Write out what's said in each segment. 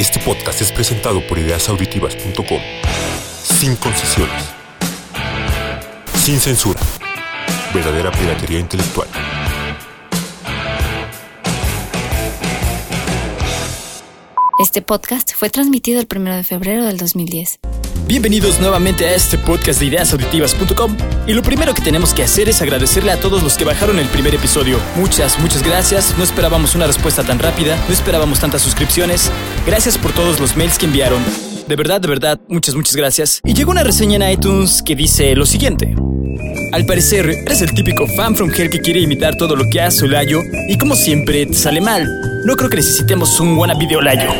Este podcast es presentado por ideasauditivas.com. Sin concesiones. Sin censura. Verdadera piratería intelectual. Este podcast fue transmitido el 1 de febrero del 2010. Bienvenidos nuevamente a este podcast de ideasauditivas.com y lo primero que tenemos que hacer es agradecerle a todos los que bajaron el primer episodio. Muchas, muchas gracias. No esperábamos una respuesta tan rápida, no esperábamos tantas suscripciones. Gracias por todos los mails que enviaron. De verdad, de verdad, muchas, muchas gracias. Y llegó una reseña en iTunes que dice lo siguiente. Al parecer, eres el típico fan from hell que quiere imitar todo lo que hace Olayo y como siempre te sale mal. No creo que necesitemos un wannabe de Olayo.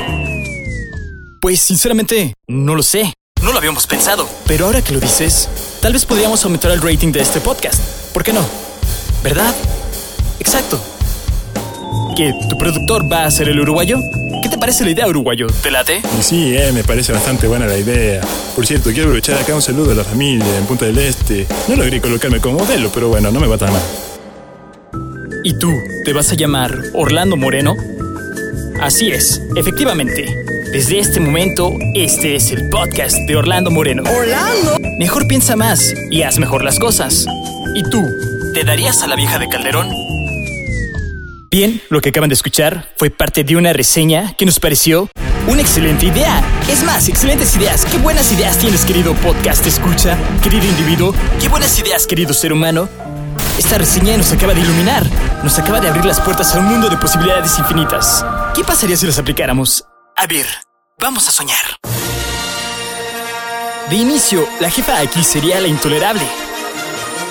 Pues sinceramente, no lo sé. No lo habíamos pensado. Pero ahora que lo dices, tal vez podríamos aumentar el rating de este podcast. ¿Por qué no? ¿Verdad? Exacto. ¿Que tu productor va a ser el uruguayo? ¿Qué te parece la idea, uruguayo? ¿Te late? Sí, eh, me parece bastante buena la idea. Por cierto, quiero aprovechar acá un saludo a la familia en Punta del Este. No logré colocarme como modelo, pero bueno, no me va tan mal. ¿Y tú, te vas a llamar Orlando Moreno? Así es, efectivamente. Desde este momento, este es el podcast de Orlando Moreno. ¡Orlando! Mejor piensa más y haz mejor las cosas. ¿Y tú, te darías a la vieja de Calderón? Bien, lo que acaban de escuchar fue parte de una reseña que nos pareció una excelente idea. Es más, excelentes ideas. Qué buenas ideas tienes, querido podcast escucha, querido individuo. Qué buenas ideas, querido ser humano. Esta reseña nos acaba de iluminar, nos acaba de abrir las puertas a un mundo de posibilidades infinitas. ¿Qué pasaría si las aplicáramos? A ver, vamos a soñar. De inicio, la jefa aquí sería la intolerable.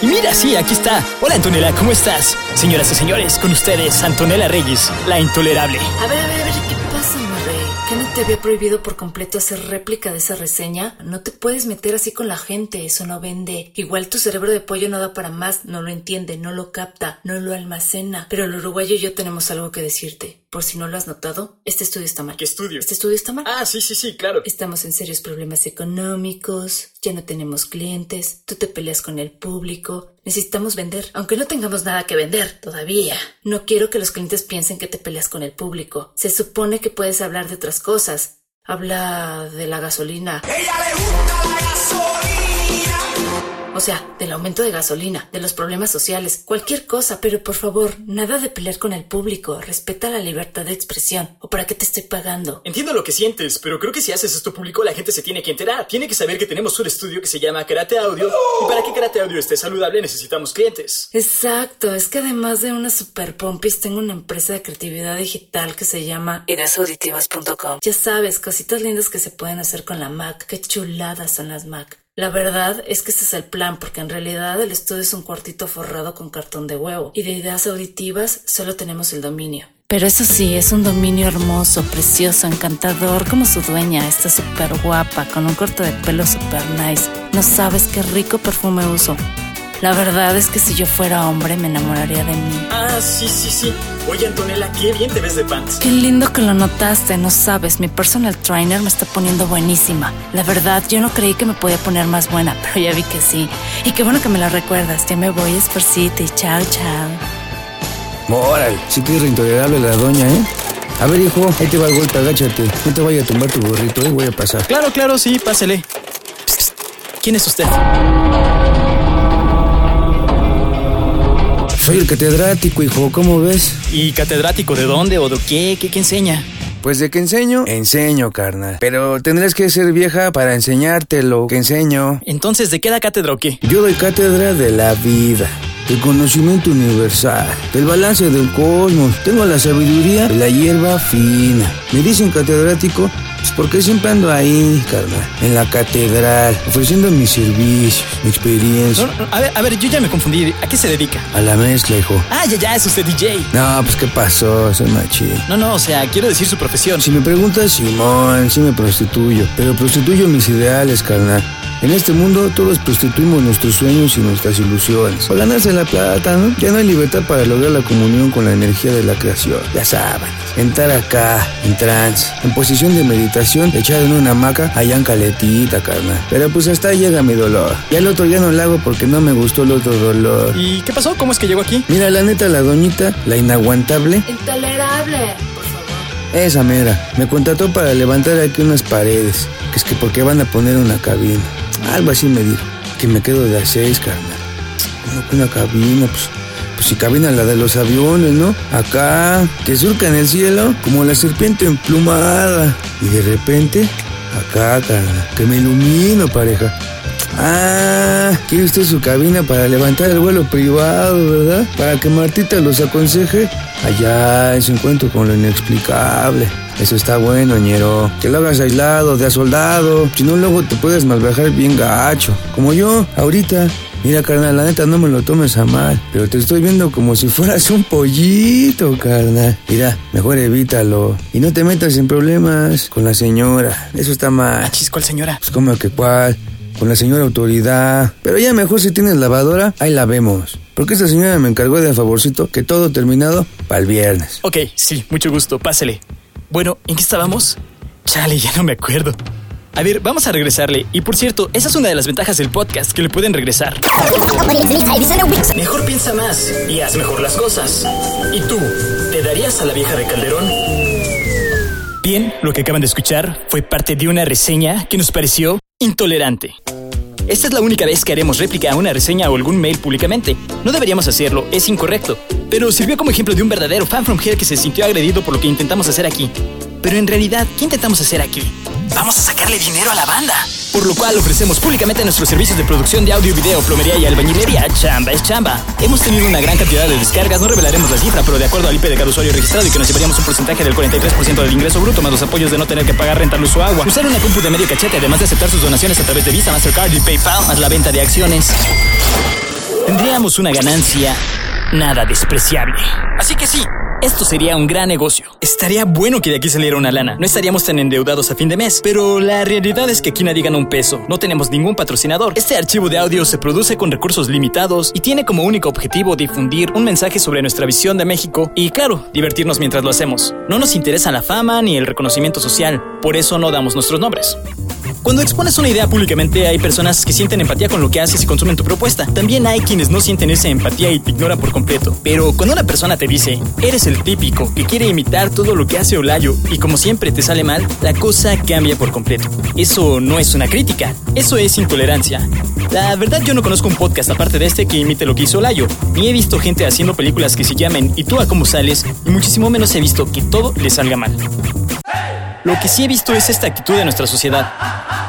Y mira, sí, aquí está. Hola Antonella, ¿cómo estás? Señoras y señores, con ustedes, Antonella Reyes, la intolerable. A ver, a ver, a ver, ¿qué pasa, mi rey? ¿Que no te había prohibido por completo hacer réplica de esa reseña? No te puedes meter así con la gente, eso no vende. Igual tu cerebro de pollo no da para más, no lo entiende, no lo capta, no lo almacena. Pero el uruguayo y yo tenemos algo que decirte. Por si no lo has notado, este estudio está mal. ¿Qué estudio? Este estudio está mal. Ah, sí, sí, sí, claro. Estamos en serios problemas económicos, ya no tenemos clientes, tú te peleas con el público, necesitamos vender, aunque no tengamos nada que vender todavía. No quiero que los clientes piensen que te peleas con el público. Se supone que puedes hablar de otras cosas. Habla de la gasolina. O sea, del aumento de gasolina, de los problemas sociales, cualquier cosa, pero por favor, nada de pelear con el público, respeta la libertad de expresión. ¿O para qué te estoy pagando? Entiendo lo que sientes, pero creo que si haces esto público la gente se tiene que enterar. Tiene que saber que tenemos un estudio que se llama Karate Audio y para que Karate Audio esté saludable necesitamos clientes. Exacto, es que además de una super pompis tengo una empresa de creatividad digital que se llama Ideasauditivas.com. Ya sabes, cositas lindas que se pueden hacer con la Mac. Qué chuladas son las Mac. La verdad es que ese es el plan, porque en realidad el estudio es un cuartito forrado con cartón de huevo, y de ideas auditivas solo tenemos el dominio. Pero eso sí, es un dominio hermoso, precioso, encantador, como su dueña. Está súper guapa, con un corte de pelo súper nice. No sabes qué rico perfume uso. La verdad es que si yo fuera hombre me enamoraría de mí. Ah, sí, sí, sí. Oye, Antonella, qué bien te ves de pants. Qué lindo que lo notaste, no sabes, mi personal trainer me está poniendo buenísima. La verdad, yo no creí que me podía poner más buena, pero ya vi que sí. Y qué bueno que me lo recuerdas. Ya me voy, Sparcity. Chao, chao. Órale, si que es reintolerable la doña, ¿eh? A ver, hijo, ahí te va el golpe, agáchate. No te vaya a tumbar tu burrito, ¿eh? Voy a pasar. Claro, claro, sí, pásele. Psst, psst. ¿Quién es usted? Soy el catedrático, hijo, ¿cómo ves? ¿Y catedrático de dónde o de qué? ¿Qué, qué enseña? Pues de qué enseño, enseño, carnal. Pero tendrás que ser vieja para enseñarte lo que enseño. Entonces, ¿de qué da cátedra o qué? Yo doy cátedra de la vida, del conocimiento universal, del balance del cosmos. Tengo la sabiduría de la hierba fina. Me dicen catedrático pues porque siempre ando ahí, carnal, en la catedral, ofreciendo mis servicios, mi experiencia. No, no, a ver, a ver, yo ya me confundí. ¿A qué se dedica? A la mezcla, hijo. Ah, ya, ya, es usted DJ. No, pues qué pasó, soy machi. No, no, o sea, quiero decir su profesión. Si me preguntas, Simón, sí me prostituyo, pero prostituyo mis ideales, carnal. En este mundo todos prostituimos nuestros sueños y nuestras ilusiones. Para ganarse la plata, ¿no? Ya no hay libertad para lograr la comunión con la energía de la creación. Ya saben, entrar acá, en trance, en posición de meditación, echado en una hamaca, allá en caletita, carnal. Pero pues hasta ahí llega mi dolor. Ya el otro ya no lo hago porque no me gustó el otro dolor. ¿Y qué pasó? ¿Cómo es que llegó aquí? Mira, la neta, la doñita, la inaguantable, Intolerable. Por favor. Esa mera. Me contrató para levantar aquí unas paredes. Que es que porque van a poner una cabina. Algo así me dijo. Que me quedo de a seis, carnal. Que una cabina, pues. Pues si cabina la de los aviones, ¿no? Acá, que surca en el cielo como la serpiente emplumada. Y de repente, acá, carnal, que me ilumino, pareja. Ah, quiere usted su cabina para levantar el vuelo privado, ¿verdad? Para que Martita los aconseje allá en su encuentro con lo inexplicable. Eso está bueno, ñero. Que lo hagas aislado, de a soldado. Si no, luego te puedes malviajar bien gacho. Como yo, ahorita. Mira, carnal, la neta no me lo tomes a mal, pero te estoy viendo como si fueras un pollito, carnal. Mira, mejor evítalo. Y no te metas en problemas con la señora. Eso está mal. Achis, ¿cuál señora? Pues como que cuál, con la señora autoridad. Pero ya mejor si tienes lavadora, ahí la vemos. Porque esta señora me encargó de favorcito que todo terminado para el viernes. Ok, sí, mucho gusto, pásele. Bueno, ¿en qué estábamos? Chale, ya no me acuerdo. A ver, vamos a regresarle. Y por cierto, esa es una de las ventajas del podcast, que le pueden regresar. Mejor piensa más y haz mejor las cosas. ¿Y tú, te darías a la vieja de Calderón? Bien, lo que acaban de escuchar fue parte de una reseña que nos pareció intolerante. Esta es la única vez que haremos réplica a una reseña o algún mail públicamente. No deberíamos hacerlo, es incorrecto. Pero sirvió como ejemplo de un verdadero fan from hell que se sintió agredido por lo que intentamos hacer aquí. Pero en realidad, ¿qué intentamos hacer aquí? Vamos a sacarle dinero a la banda. Por lo cual ofrecemos públicamente nuestros servicios de producción de audio, video, plomería y albañilería. Chamba es chamba. Hemos tenido una gran cantidad de descargas, no revelaremos la cifra, pero de acuerdo al IP de cada usuario registrado y que nos llevaríamos un porcentaje del 43% del ingreso bruto, más los apoyos de no tener que pagar renta, luz o agua. Usar una compu de medio cachete, además de aceptar sus donaciones a través de Visa, Mastercard y PayPal, más la venta de acciones. Tendríamos una ganancia nada despreciable. Así que sí, esto sería un gran negocio. Estaría bueno que de aquí saliera una lana. No estaríamos tan endeudados a fin de mes. Pero la realidad es que aquí nadie gana un peso. No tenemos ningún patrocinador. Este archivo de audio se produce con recursos limitados y tiene como único objetivo difundir un mensaje sobre nuestra visión de México y, claro, divertirnos mientras lo hacemos. No nos interesa la fama ni el reconocimiento social. Por eso no damos nuestros nombres. Cuando expones una idea públicamente hay personas que sienten empatía con lo que haces y consumen tu propuesta. También hay quienes no sienten esa empatía y te ignoran por completo. Pero cuando una persona te dice, eres el típico que quiere imitar todo lo que hace Olayo y como siempre te sale mal, la cosa cambia por completo. Eso no es una crítica, eso es intolerancia. La verdad yo no conozco un podcast aparte de este que imite lo que hizo Olayo, ni he visto gente haciendo películas que se llamen ¿Y tú a cómo sales? y muchísimo menos he visto que todo le salga mal. Lo que sí he visto es esta actitud de nuestra sociedad.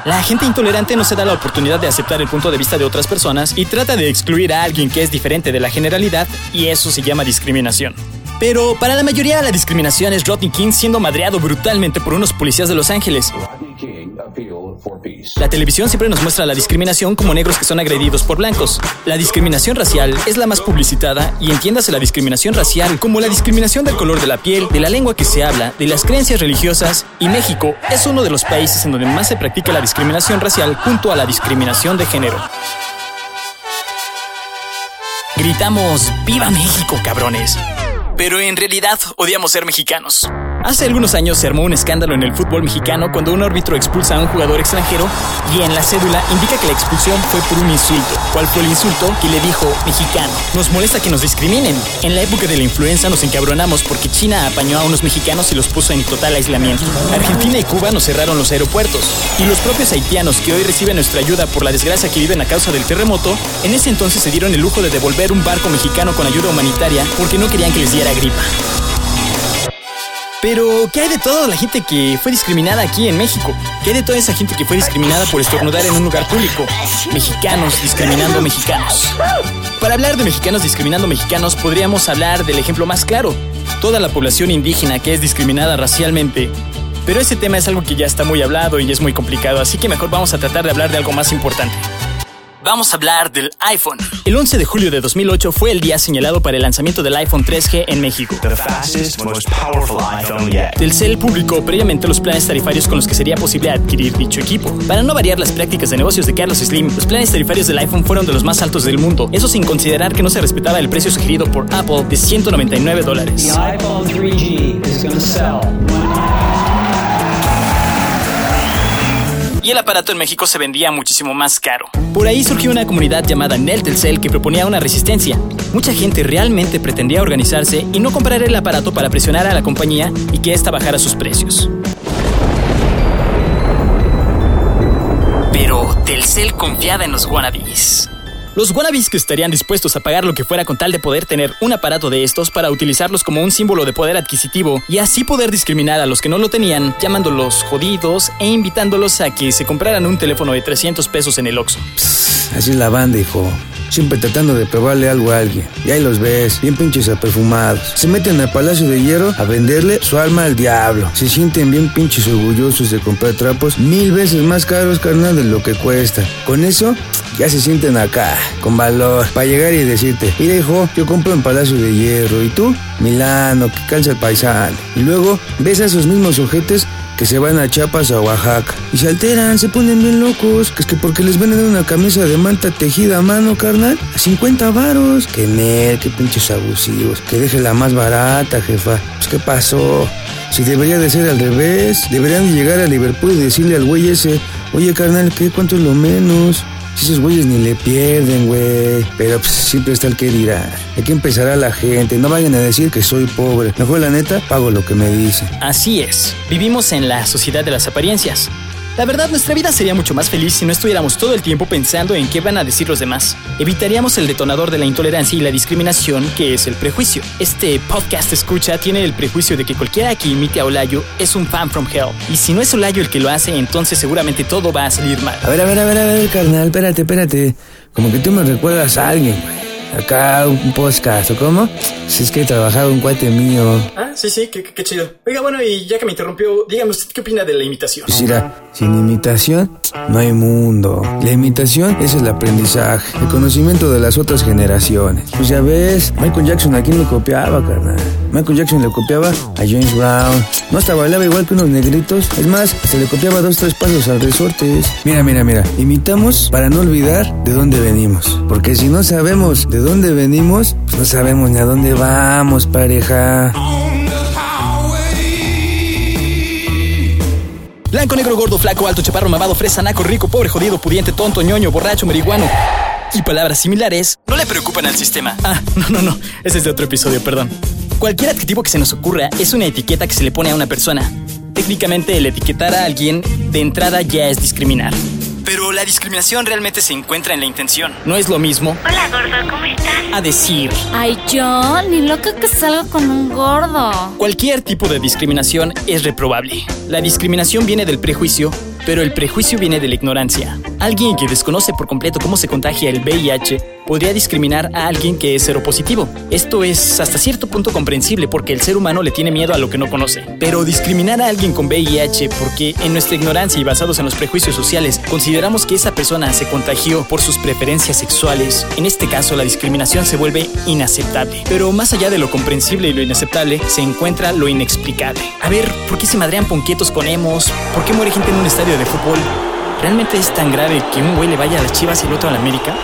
La gente intolerante no se da la oportunidad de aceptar el punto de vista de otras personas y trata de excluir a alguien que es diferente de la generalidad y eso se llama discriminación. Pero para la mayoría la discriminación es Rodney King siendo madreado brutalmente por unos policías de Los Ángeles. La televisión siempre nos muestra la discriminación como negros que son agredidos por blancos. La discriminación racial es la más publicitada y entiéndase la discriminación racial como la discriminación del color de la piel, de la lengua que se habla, de las creencias religiosas y México es uno de los países en donde más se practica la discriminación racial junto a la discriminación de género. Gritamos, ¡Viva México, cabrones! Pero en realidad odiamos ser mexicanos. Hace algunos años se armó un escándalo en el fútbol mexicano cuando un árbitro expulsa a un jugador extranjero y en la cédula indica que la expulsión fue por un insulto. ¿Cuál fue el insulto? Que le dijo mexicano. Nos molesta que nos discriminen. En la época de la influenza nos encabronamos porque China apañó a unos mexicanos y los puso en total aislamiento. Argentina y Cuba nos cerraron los aeropuertos. Y los propios haitianos que hoy reciben nuestra ayuda por la desgracia que viven a causa del terremoto, en ese entonces se dieron el lujo de devolver un barco mexicano con ayuda humanitaria porque no querían que les diera gripa. Pero, ¿qué hay de toda la gente que fue discriminada aquí en México? ¿Qué hay de toda esa gente que fue discriminada por estornudar en un lugar público? Mexicanos discriminando mexicanos. Para hablar de mexicanos discriminando mexicanos, podríamos hablar del ejemplo más claro. Toda la población indígena que es discriminada racialmente. Pero ese tema es algo que ya está muy hablado y es muy complicado, así que mejor vamos a tratar de hablar de algo más importante. Vamos a hablar del iPhone. El 11 de julio de 2008 fue el día señalado para el lanzamiento del iPhone 3G en México. Telcel publicó previamente los planes tarifarios con los que sería posible adquirir dicho equipo. Para no variar las prácticas de negocios de Carlos Slim, los planes tarifarios del iPhone fueron de los más altos del mundo, eso sin considerar que no se respetaba el precio sugerido por Apple de 199 dólares. Y el aparato en México se vendía muchísimo más caro. Por ahí surgió una comunidad llamada Neltelcel que proponía una resistencia. Mucha gente realmente pretendía organizarse y no comprar el aparato para presionar a la compañía y que ésta bajara sus precios. Pero Telcel confiaba en los wannabes. Los wannabes que estarían dispuestos a pagar lo que fuera con tal de poder tener un aparato de estos para utilizarlos como un símbolo de poder adquisitivo y así poder discriminar a los que no lo tenían, llamándolos jodidos e invitándolos a que se compraran un teléfono de 300 pesos en el Oxxo. Así es la banda, hijo. Siempre tratando de probarle algo a alguien. Y ahí los ves, bien pinches aperfumados. Se meten al Palacio de Hierro a venderle su alma al diablo. Se sienten bien pinches orgullosos de comprar trapos mil veces más caros, carnal, de lo que cuesta. Con eso, ya se sienten acá, con valor, para llegar y decirte, mira hijo, yo compro en Palacio de Hierro, ¿y tú? Milano, que calza el paisano. Y luego ves a esos mismos ojetes que se van a Chiapas o a Oaxaca. Y se alteran, se ponen bien locos. Que es que porque les venden una camisa de manta tejida a mano, carnal, a 50 varos. Que nel, que pinches abusivos. Que deje la más barata, jefa. Pues qué pasó. Si debería de ser al revés, deberían de llegar a Liverpool y decirle al güey ese, oye carnal, ¿qué? ¿Cuánto es lo menos? Si esos güeyes ni le pierden, güey. Pero pues, siempre está el que dirá. Aquí empezará la gente. No vayan a decir que soy pobre. Mejor la neta, pago lo que me dicen. Así es, vivimos en la sociedad de las apariencias. La verdad, nuestra vida sería mucho más feliz si no estuviéramos todo el tiempo pensando en qué van a decir los demás. Evitaríamos el detonador de la intolerancia y la discriminación, que es el prejuicio. Este podcast escucha tiene el prejuicio de que cualquiera que imite a Olayo es un fan from hell. Y si no es Olayo el que lo hace, entonces seguramente todo va a salir mal. A ver, a ver, a ver, a ver, carnal, espérate, espérate. Como que tú me recuerdas a alguien, güey. Acá un podcast, ¿o cómo? Si es que he trabajado un cuate mío. Ah, sí, sí, qué, qué chido. Oiga, bueno, y ya que me interrumpió, dígame usted qué opina de la imitación. Pues mira, sin imitación no hay mundo. La imitación es el aprendizaje, el conocimiento de las otras generaciones. Pues ya ves, Michael Jackson a quién le copiaba, carnal. Michael Jackson le copiaba a James Brown. No hasta bailaba igual que unos negritos. Es más, se le copiaba dos, tres pasos al resortes. Mira, mira, mira. Imitamos para no olvidar de dónde venimos. Porque si no sabemos de dónde venimos, pues no sabemos ni a dónde vamos, pareja. Blanco, negro, gordo, flaco, alto, chaparro, mamado, fresa, naco, rico, pobre, jodido, pudiente, tonto, ñoño, borracho, marihuano. Y palabras similares no le preocupan al sistema. Ah, no, no, no. Ese es de otro episodio, perdón. Cualquier adjetivo que se nos ocurra es una etiqueta que se le pone a una persona. Técnicamente, el etiquetar a alguien de entrada ya es discriminar. Pero la discriminación realmente se encuentra en la intención. No es lo mismo Hola, gordo, ¿cómo estás? a decir Ay, yo, ni loca que salga con un gordo. Cualquier tipo de discriminación es reprobable. La discriminación viene del prejuicio, pero el prejuicio viene de la ignorancia. Alguien que desconoce por completo cómo se contagia el VIH podría discriminar a alguien que es seropositivo. Esto es hasta cierto punto comprensible porque el ser humano le tiene miedo a lo que no conoce. Pero discriminar a alguien con VIH porque en nuestra ignorancia y basados en los prejuicios sociales consideramos que esa persona se contagió por sus preferencias sexuales, en este caso la discriminación se vuelve inaceptable. Pero más allá de lo comprensible y lo inaceptable, se encuentra lo inexplicable. A ver, ¿por qué se madrean ponquetos con emos? ¿Por qué muere gente en un estadio de fútbol? ¿Realmente es tan grave que un güey le vaya a las chivas y el otro a la América?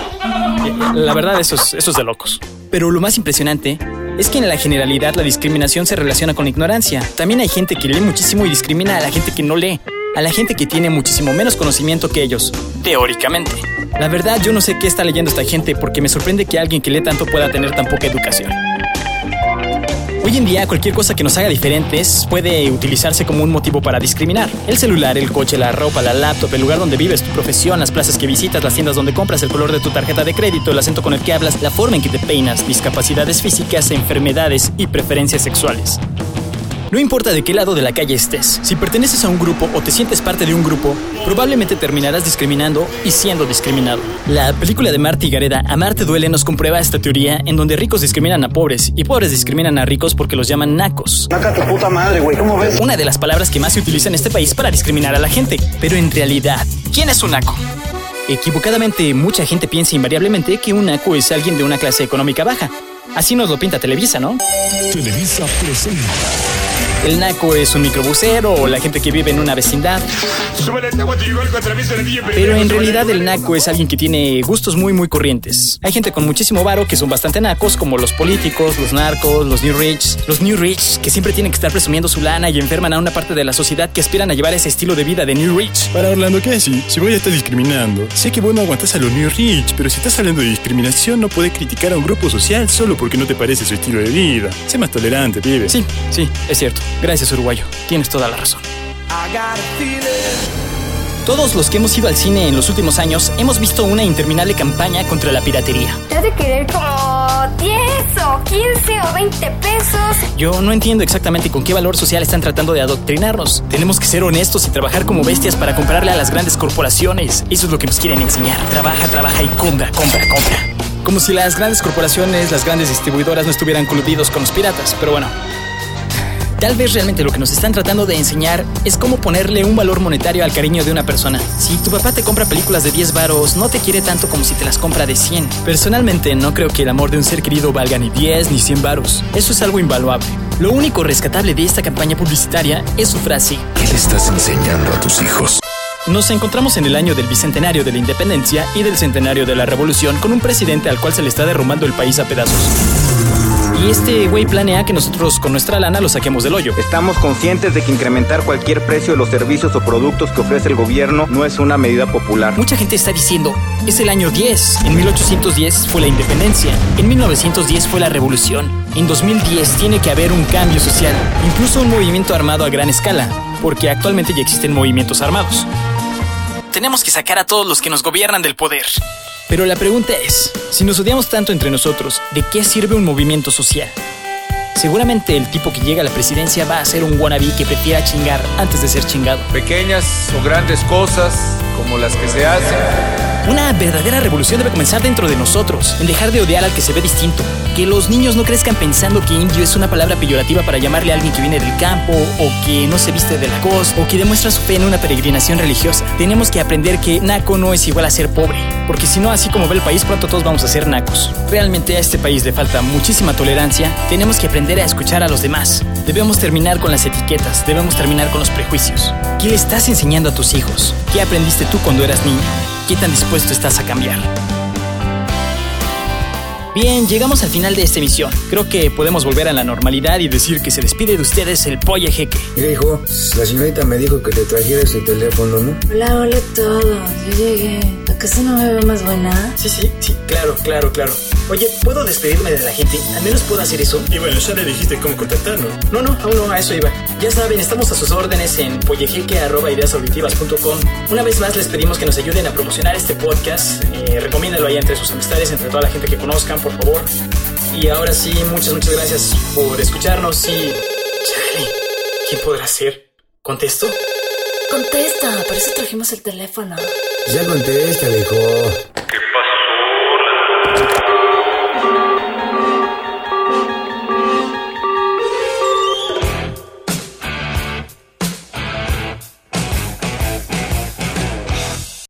La verdad, eso es, eso es de locos. Pero lo más impresionante es que en la generalidad la discriminación se relaciona con la ignorancia. También hay gente que lee muchísimo y discrimina a la gente que no lee, a la gente que tiene muchísimo menos conocimiento que ellos, teóricamente. La verdad, yo no sé qué está leyendo esta gente porque me sorprende que alguien que lee tanto pueda tener tan poca educación. Hoy en día cualquier cosa que nos haga diferentes puede utilizarse como un motivo para discriminar. El celular, el coche, la ropa, la laptop, el lugar donde vives, tu profesión, las plazas que visitas, las tiendas donde compras, el color de tu tarjeta de crédito, el acento con el que hablas, la forma en que te peinas, discapacidades físicas, enfermedades y preferencias sexuales. No importa de qué lado de la calle estés, si perteneces a un grupo o te sientes parte de un grupo, probablemente terminarás discriminando y siendo discriminado. La película de Marty Gareda, Amarte duele, nos comprueba esta teoría en donde ricos discriminan a pobres y pobres discriminan a ricos porque los llaman nacos. Saca tu puta madre, güey. ¿Cómo ves? Una de las palabras que más se utiliza en este país para discriminar a la gente. Pero en realidad, ¿quién es un naco? Equivocadamente, mucha gente piensa invariablemente que un naco es alguien de una clase económica baja. Así nos lo pinta Televisa, ¿no? Televisa presenta El naco es un microbusero o la gente que vive en una vecindad. Pero en realidad el naco es alguien que tiene gustos muy muy corrientes. Hay gente con muchísimo varo que son bastante nacos, como los políticos, los narcos, los new rich. Los new rich que siempre tienen que estar presumiendo su lana y enferman a una parte de la sociedad que aspiran a llevar ese estilo de vida de new rich. Para Orlando, ¿qué decir? Si voy a estar discriminando, sé que vos no aguantás a los New Rich, pero si estás hablando de discriminación, no podés criticar a un grupo social solo porque no te parece su estilo de vida. Sé más tolerante, pibe. Sí, sí, es cierto. Gracias, uruguayo. Tienes toda la razón. Todos los que hemos ido al cine en los últimos años hemos visto una interminable campaña contra la piratería. Te has de querer como 10 o 15 o 20 pesos. Yo no entiendo exactamente con qué valor social están tratando de adoctrinarnos. Tenemos que ser honestos y trabajar como bestias para comprarle a las grandes corporaciones. Eso es lo que nos quieren enseñar. Trabaja, trabaja y compra, compra, compra. Como si las grandes corporaciones, las grandes distribuidoras no estuvieran coludidos con los piratas. Pero bueno, Tal vez realmente lo que nos están tratando de enseñar es cómo ponerle un valor monetario al cariño de una persona. Si tu papá te compra películas de 10 varos, no te quiere tanto como si te las compra de 100. Personalmente, no creo que el amor de un ser querido valga ni 10 ni 100 varos. Eso es algo invaluable. Lo único rescatable de esta campaña publicitaria es su frase. ¿Qué le estás enseñando a tus hijos? Nos encontramos en el año del bicentenario de la independencia y del centenario de la revolución con un presidente al cual se le está derrumbando el país a pedazos. Y este güey planea que nosotros con nuestra lana lo saquemos del hoyo. Estamos conscientes de que incrementar cualquier precio de los servicios o productos que ofrece el gobierno no es una medida popular. Mucha gente está diciendo, es el año 10. En 1810 fue la independencia. En 1910 fue la revolución. En 2010 tiene que haber un cambio social. Incluso un movimiento armado a gran escala. Porque actualmente ya existen movimientos armados. Tenemos que sacar a todos los que nos gobiernan del poder. Pero la pregunta es, si nos odiamos tanto entre nosotros, ¿de qué sirve un movimiento social? Seguramente el tipo que llega a la presidencia va a ser un wannabe que prefiera chingar antes de ser chingado. Pequeñas o grandes cosas como las que se hacen. Una verdadera revolución debe comenzar dentro de nosotros, en dejar de odiar al que se ve distinto. Que los niños no crezcan pensando que indio es una palabra peyorativa para llamarle a alguien que viene del campo, o que no se viste de la costa, o que demuestra su fe en una peregrinación religiosa. Tenemos que aprender que naco no es igual a ser pobre, porque si no, así como ve el país, pronto todos vamos a ser nacos. Realmente a este país le falta muchísima tolerancia, tenemos que aprender a escuchar a los demás. Debemos terminar con las etiquetas, debemos terminar con los prejuicios. ¿Qué le estás enseñando a tus hijos? ¿Qué aprendiste tú cuando eras niño? ¿Qué tan dispuesto estás a cambiar? Bien, llegamos al final de esta emisión. Creo que podemos volver a la normalidad y decir que se despide de ustedes el Polle Jeque. Mira, hijo, la señorita me dijo que te trajera ese teléfono, ¿no? Hola, hola a todos. Yo llegué. ¿Acaso no me veo más buena? Sí, sí, sí, claro, claro, claro. Oye, ¿puedo despedirme de la gente? Al menos puedo hacer eso. Y bueno, ya le dijiste cómo contactarnos. No, no, aún no, a eso iba. Ya saben, estamos a sus órdenes en pollejeque.ideasauditivas.com. Una vez más les pedimos que nos ayuden a promocionar este podcast. Eh, recomiéndalo ahí entre sus amistades, entre toda la gente que conozcan, por favor. Y ahora sí, muchas, muchas gracias por escucharnos y... Chale, ¿quién podrá ser? ¿Contesto? Contesta, por eso trajimos el teléfono. Ya contéstale, hijo. ¿Qué